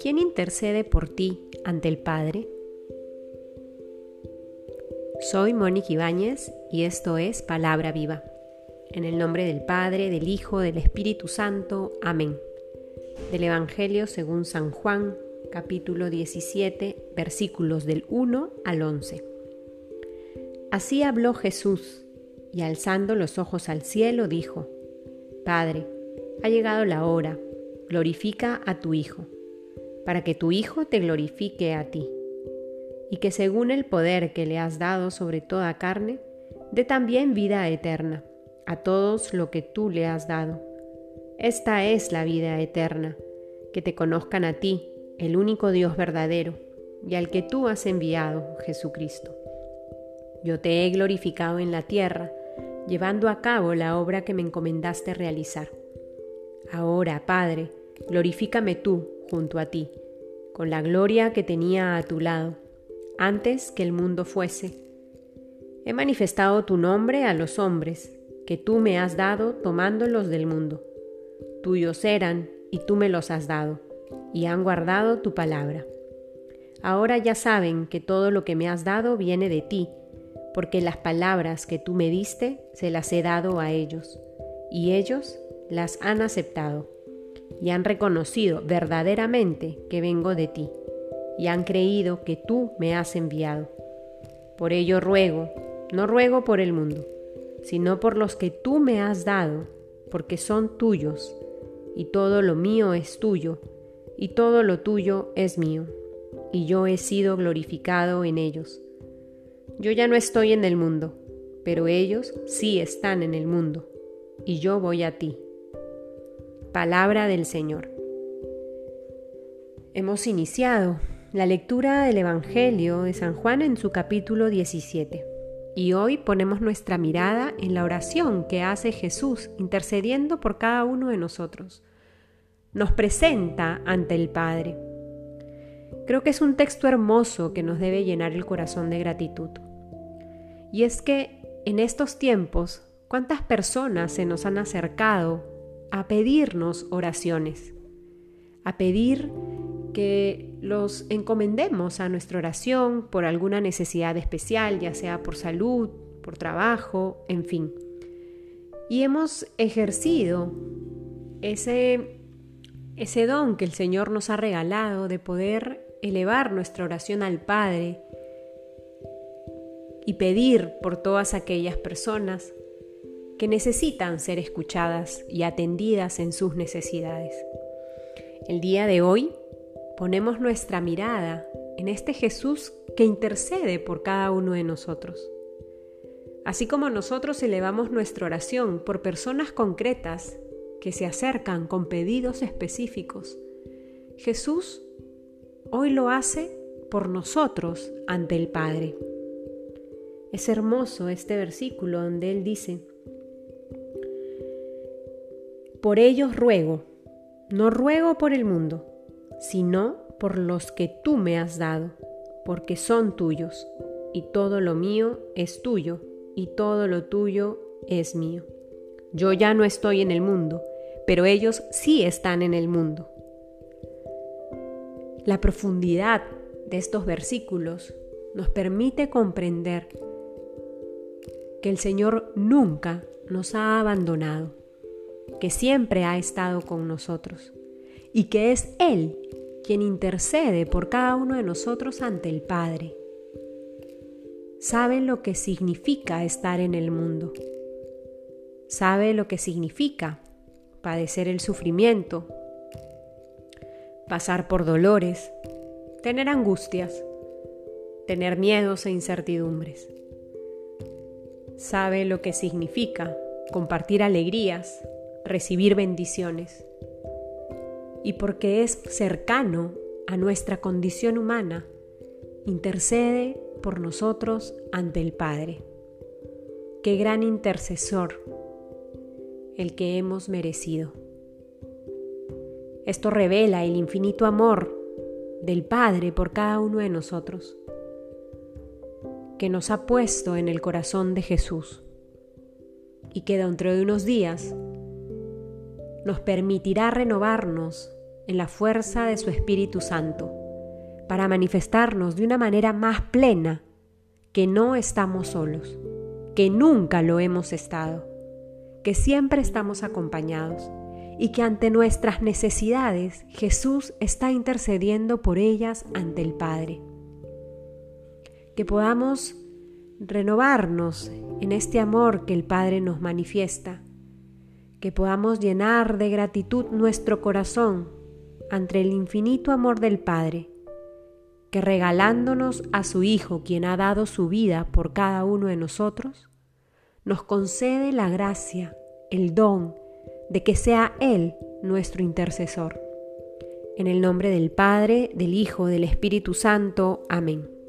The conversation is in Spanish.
¿Quién intercede por ti ante el Padre? Soy Mónica Ibáñez y esto es Palabra Viva. En el nombre del Padre, del Hijo, del Espíritu Santo. Amén. Del Evangelio según San Juan, capítulo 17, versículos del 1 al 11. Así habló Jesús, y alzando los ojos al cielo dijo, Padre, ha llegado la hora, glorifica a tu Hijo, para que tu Hijo te glorifique a ti, y que según el poder que le has dado sobre toda carne, dé también vida eterna a todos lo que tú le has dado. Esta es la vida eterna, que te conozcan a ti, el único Dios verdadero, y al que tú has enviado, Jesucristo. Yo te he glorificado en la tierra, llevando a cabo la obra que me encomendaste realizar. Ahora, Padre, glorifícame tú junto a ti, con la gloria que tenía a tu lado, antes que el mundo fuese. He manifestado tu nombre a los hombres, que tú me has dado tomándolos del mundo. Tuyos eran y tú me los has dado, y han guardado tu palabra. Ahora ya saben que todo lo que me has dado viene de ti, porque las palabras que tú me diste se las he dado a ellos, y ellos las han aceptado, y han reconocido verdaderamente que vengo de ti, y han creído que tú me has enviado. Por ello ruego, no ruego por el mundo, sino por los que tú me has dado, porque son tuyos, y todo lo mío es tuyo, y todo lo tuyo es mío, y yo he sido glorificado en ellos. Yo ya no estoy en el mundo, pero ellos sí están en el mundo, y yo voy a ti. Palabra del Señor. Hemos iniciado la lectura del Evangelio de San Juan en su capítulo 17. Y hoy ponemos nuestra mirada en la oración que hace Jesús intercediendo por cada uno de nosotros. Nos presenta ante el Padre. Creo que es un texto hermoso que nos debe llenar el corazón de gratitud. Y es que en estos tiempos, ¿cuántas personas se nos han acercado a pedirnos oraciones? A pedir que los encomendemos a nuestra oración por alguna necesidad especial, ya sea por salud, por trabajo, en fin. Y hemos ejercido ese, ese don que el Señor nos ha regalado de poder elevar nuestra oración al Padre y pedir por todas aquellas personas que necesitan ser escuchadas y atendidas en sus necesidades. El día de hoy ponemos nuestra mirada en este Jesús que intercede por cada uno de nosotros. Así como nosotros elevamos nuestra oración por personas concretas que se acercan con pedidos específicos, Jesús hoy lo hace por nosotros ante el Padre. Es hermoso este versículo donde Él dice, Por ellos ruego, no ruego por el mundo, sino por los que tú me has dado, porque son tuyos, y todo lo mío es tuyo, y todo lo tuyo es mío. Yo ya no estoy en el mundo, pero ellos sí están en el mundo. La profundidad de estos versículos nos permite comprender que el Señor nunca nos ha abandonado, que siempre ha estado con nosotros y que es Él quien intercede por cada uno de nosotros ante el Padre. Sabe lo que significa estar en el mundo. Sabe lo que significa padecer el sufrimiento, pasar por dolores, tener angustias, tener miedos e incertidumbres. Sabe lo que significa compartir alegrías, recibir bendiciones y porque es cercano a nuestra condición humana, intercede por nosotros ante el Padre. Qué gran intercesor el que hemos merecido. Esto revela el infinito amor del Padre por cada uno de nosotros, que nos ha puesto en el corazón de Jesús. y que dentro de unos días nos permitirá renovarnos en la fuerza de su Espíritu Santo para manifestarnos de una manera más plena que no estamos solos, que nunca lo hemos estado, que siempre estamos acompañados y que ante nuestras necesidades Jesús está intercediendo por ellas ante el Padre. Que podamos renovarnos en este amor que el Padre nos manifiesta, que podamos llenar de gratitud nuestro corazón ante el infinito amor del Padre que regalándonos a su Hijo, quien ha dado su vida por cada uno de nosotros, nos concede la gracia, el don de que sea Él nuestro intercesor. En el nombre del Padre, del Hijo, del Espíritu Santo. Amén.